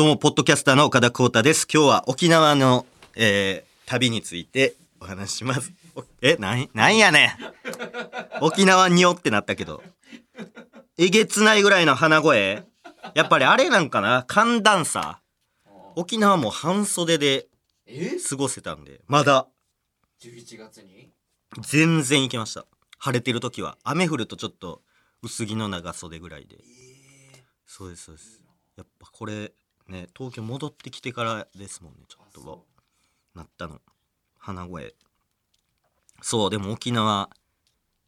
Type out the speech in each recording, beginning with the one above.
どうも、ポッドキャスターの岡田光太です。今日は沖縄の、えー、旅についてお話しします。おえ、なん、なんやねん。沖縄によってなったけど。えげつないぐらいの鼻声やっぱりあれなんかな寒暖差。沖縄も半袖でえ？過ごせたんで、まだ11月に？全然いけました。晴れてる時は。雨降るとちょっと薄着の長袖ぐらいで。そうです、そうです。やっぱこれね、東京戻ってきてからですもんね、ちょっとなったの。鼻声。そう、でも沖縄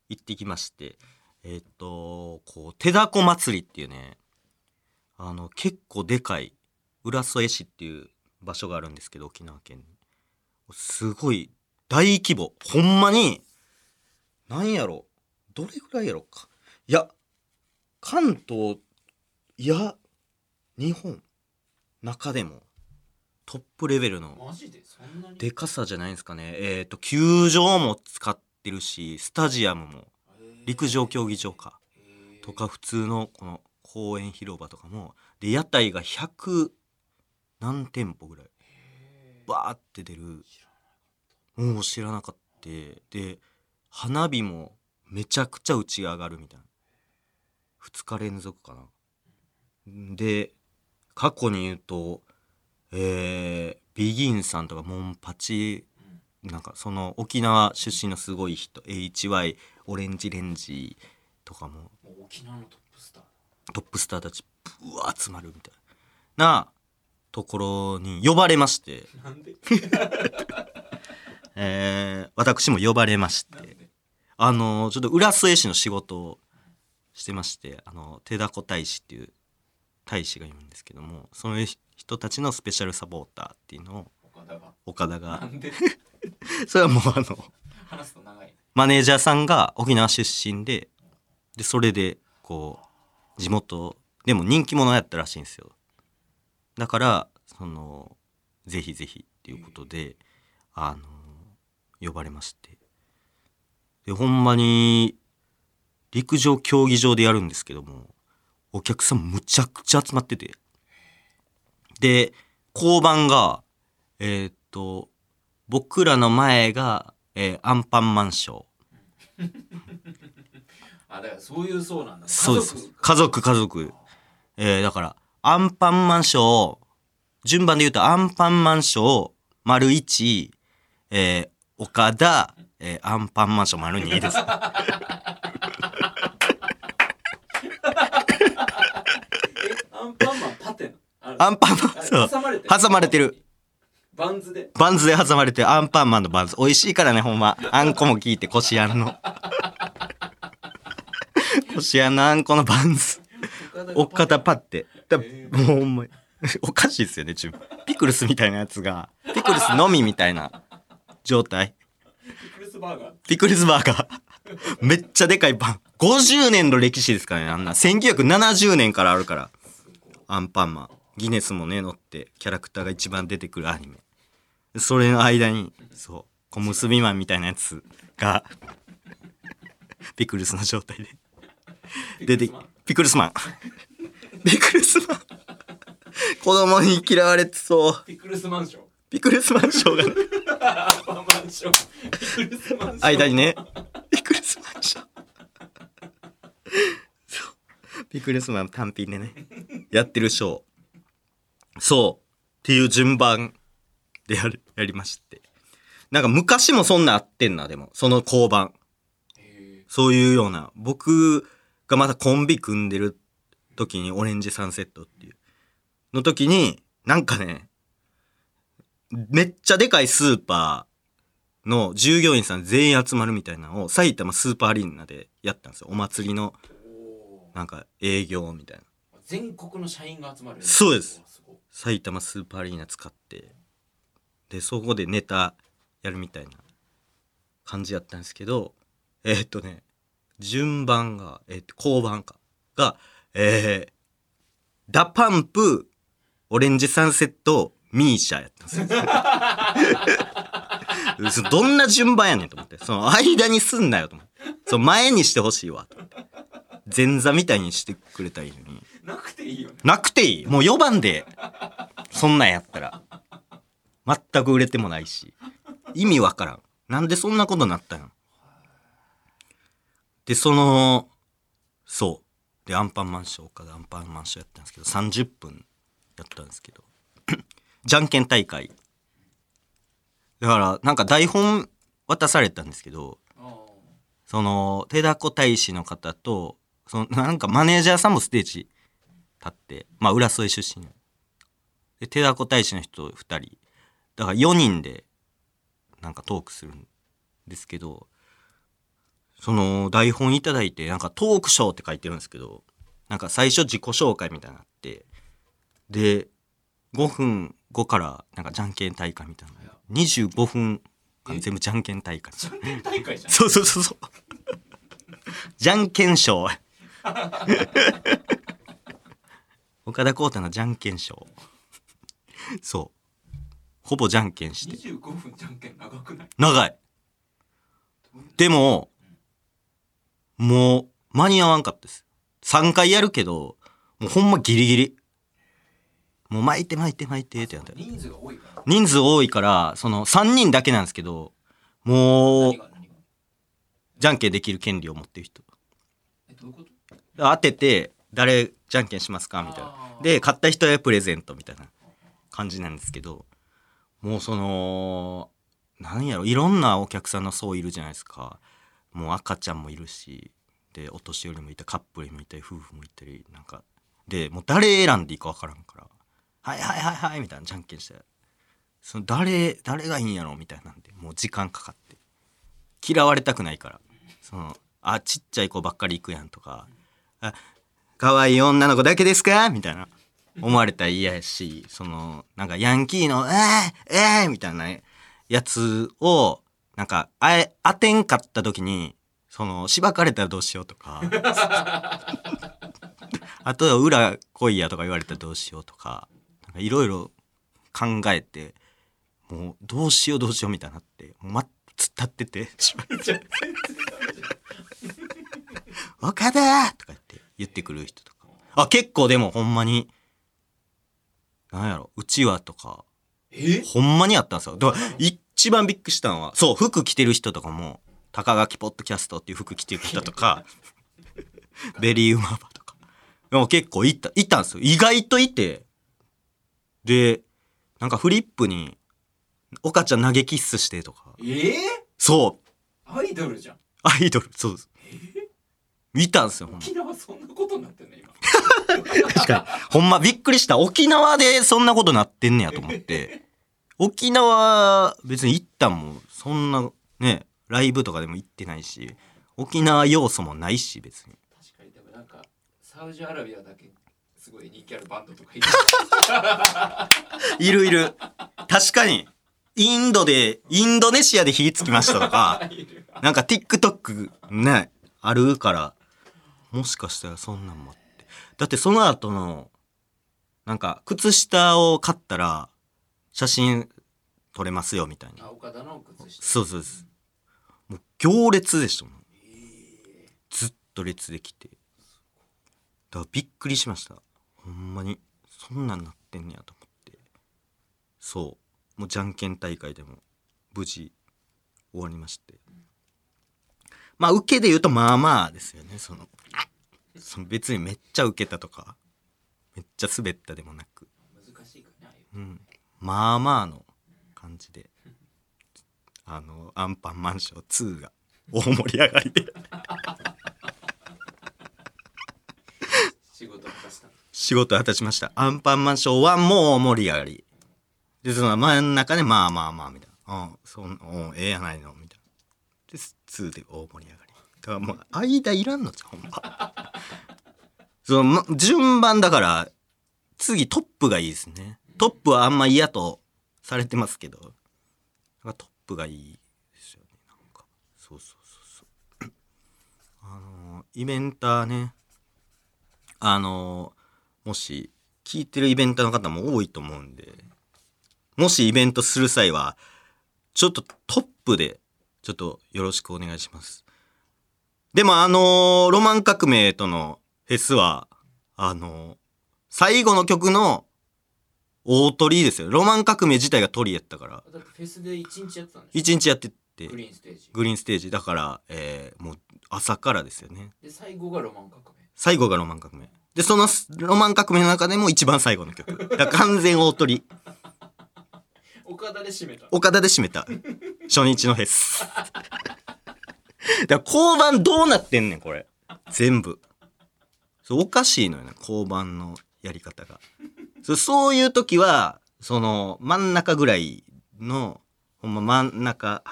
行ってきまして、えっと、こう、手だこ祭りっていうね、あの、結構でかい、浦添市っていう場所があるんですけど、沖縄県に。すごい大規模。ほんまに、なんやろどれぐらいやろか。いや、関東、いや、日本、中でも、トップレベルので？かさじゃないですかね。えっ、と、球場も使ってるし、スタジアムも、陸上競技場か。とか、普通のこの公園広場とかも、で、屋台が100何店舗ぐらい、バーって出る。もう知らなかった。で、花火もめちゃくちゃ打ち上がるみたいな。2日連続かな。で、過去に言うと、えー、ビギンさんとかモンパチ、なんかその沖縄出身のすごい人、HY、オレンジレンジとかも。沖縄のトップスター。トップスターたちぶわ集まるみたいな。ところに呼ばれまして、なんで？えー、私も呼ばれまして、あのちょっと浦添市の仕事をしてましてあの手だこ大使っていう大使がいるんですけどもその人たちのスペシャルサポーターっていうのを岡田が。それはもうあのマネージャーさんが沖縄出身ででそれでこう地元でも人気者やったらしいんですよ。だからそのぜひぜひっていうことであの呼ばれまして。でほんまに陸上競技場でやるんですけどもお客さんむちゃくちゃ集まってて。で交番がえーっと僕らの前が、えーアンパンマンショー。あだからそういうそうなんだ。そうです。家族家族家族。えーだからアンパンマンショー順番で言うとアンパンマンショー丸1、えー岡田、えーアンパンマンショー丸2です えアンパンマン縦の。あアンパンマン？あそう。挟まれて挟まれてる。バンズで。バンズで挟まれてアンパンマンのバンズ。美味しいからねほんま。あんこも効いてこしあんの。こしあんのあんこのバンズ。おっかたパって。だもへうほんまに。おかしいですよね自分。ピクルスみたいなやつが。ピクルスのみみたいな状態。ピクルスバーガー。ピクルスバーガー。めっちゃでかいパン。50年の歴史ですからねあんな。1970年からあるからアンパンマンギネスもね載ってキャラクターが一番出てくるアニメ。それの間にそう小結びマンみたいなやつがピクルスの状態で出てピクルスマン。ピクルスマン。子供に嫌われてそう。ピクルスマンションピクルスマンションパンマンションピクルスマンション間にねピクルスマンショー。そう。ピクルスマン単品でねやってるショー。そう。っていう順番でやる やりまして。なんか昔もそんなあってんなでも。その交番。そういうような。僕がまたコンビ組んでる時にオレンジサンセットっていう。の時になんかねめっちゃでかいスーパーの従業員さん全員集まるみたいなのを埼玉スーパーアリーナでやったんですよ。お祭りのなんか営業みたいな。全国の社員が集まるそうです。埼玉スーパーアリーナ使ってでそこでネタやるみたいな感じやったんですけどえーっとね順番が、えーっと交番かがえー、 DA PUMP オレンジサンセット MISIA やったんですよ。そどんな順番やねんと思って。その間にすんなよと思って。その前にしてほしいわと思って前座みたいにしてくれたらいいのになくていいよねなくていいもう4番でそんなんやったら。全く売れてもないし。意味わからん。なんでそんなことになったんやで、その、そう。で、アンパンマンショー岡田アンパンマンショーやったんですけど、30分やったんですけど、じゃんけん大会。だから、なんか台本渡されたんですけど、その、手だこ大使の方と、その、なんかマネージャーさんもステージ立って、まあ、浦添出身。で、手だこ大使の人2人。だから4人で、なんかトークするんですけど、その台本いただいて、なんかトークショーって書いてるんですけど、なんか最初自己紹介みたいなのあって、で、5分後からなんかじゃんけん大会みたいな。25分間全部じゃんけん大会。じゃんけん大会じゃんそうそうそうそう。じゃんけんショー。岡田浩太のじゃんけんショー。そう。ほぼじゃんけんして。25分じゃんけん長くない？長い。でも、もう間に合わんかったです。3回やるけど、もうほんまギリギリ。もう巻いて巻いて巻いてってなって。人数が多いから人数多いから、その3人だけなんですけど、もうじゃんけんできる権利を持ってる人。えどういうこと？当てて誰じゃんけんしますか？みたいな。で買った人へプレゼントみたいな感じなんですけどもうそのなんやろいろんなお客さんの層いるじゃないですか。もう赤ちゃんもいるしでお年寄りもいたカップルもいたり夫婦もいたりなんかでもう誰選んでいいか分からんから「はいはいはいはい」みたいなじゃんけんして。その誰誰がいいんやろみたいなんでもう時間かかって。嫌われたくないから。そのあちっちゃい子ばっかり行くやんとかあ可愛い女の子だけですか？みたいな。思われたら嫌やしそのなんかヤンキーの「えー、えー、みたいなやつをなんかあえ当てんかった時にそのしばかれたらどうしようとか。あとは裏来いやとか言われたらどうしようとか。なんかいろいろ考えてもうどうしようどうしようみたいになってもうまっ突っ立ってて「岡 田!」とか言って言ってくる人とか。あ結構でもほんまになんやろうちわとかえ？ほんまにあったんですよ。だから一番びっくりしたのはそう服着てる人とかも高垣ポッドキャストっていう服着てる人とか ベリーウマバとかでも結構いたいたんですよ。意外といてでなんかフリップに「岡ちゃん投げキッスして」とか。え？ー、そう。アイドルじゃん。アイドルそうです見たんですよほんま沖縄そんなことになってんね今確かに。ほんまびっくりした。沖縄でそんなことなってんねやと思って。沖縄別に行ったんもそんなね、ライブとかでも行ってないし、沖縄要素もないし別に。確かにでもなんかサウジアラビアだけすごい人気あるバンドとかいるいるいる。確かに。インドで、インドネシアで火つきましたとか、なんか TikTok ね、あるから、もしかしたらそんなんもあって。だってその後の、なんか、靴下を買ったら、写真撮れますよみたいな。あ岡田の靴下そうそうです。もう行列でしたもん。ずっと列できて。だからびっくりしました。ほんまに、そんなんなってんねやと思って。そう。もうじゃんけん大会でも無事終わりまして。まあ受けで言うとまあまあですよね。その、その別にめっちゃ受けたとか、めっちゃ滑ったでもなく。難しいからねああいううん、まあまあの感じで。あのアンパンマンショー2が大盛り上がりで。仕事を果たした。仕事果たしました。アンパンマンショー1も大盛り上がり。でその真ん中でまあまあまあみたいな「うん。そんうんええやないの」みたいな。で2で大盛り上がり。だからもう間いらんのじゃんほんま。その順番だから次トップがいいですね。トップはあんま嫌とされてますけどトップがいいですよね。なんか。そうそうそうそう。あのイベンターね。あのもし聞いてるイベンターの方も多いと思うんでもしイベントする際はちょっとトップでちょっとよろしくお願いします。でもあのロマン革命とのフェスはあの最後の曲の大鳥ですよ。ロマン革命自体が鳥やったから。だってフェスで一日やってたんでしょ一日やってって。グリーンステージ。グリーンステージ。だから、えーもう朝からですよね。で最後がロマン革命。最後がロマン革命。でそのロマン革命の中でも一番最後の曲。だから完全大鳥岡田 で締めた。岡田で締めた。初日のフェス だから交番どうなってんねんこれ。全部。そうおかしいのよね交番のやり方が。そうそういう時はその真ん中ぐらいのほんま真ん中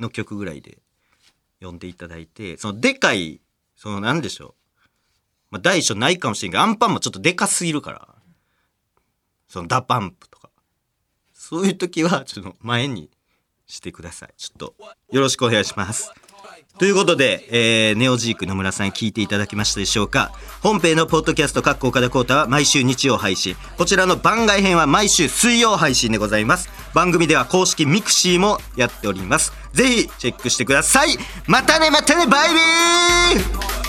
の曲ぐらいで読んでいただいてそのでかいそのなんでしょう、まあ、大小ないかもしれんけどアンパンもちょっとでかすぎるから。その DA PUMP とか。そういう時はちょっと前にしてください。ちょっとよろしくお願いします。ということで、えーネオジーク野村さん聞いていただきましたでしょうか？本編のポッドキャスト各岡田光太は毎週日曜配信。こちらの番外編は毎週水曜配信でございます。番組では公式 mixi もやっております。ぜひチェックしてください。またねまたねバイビー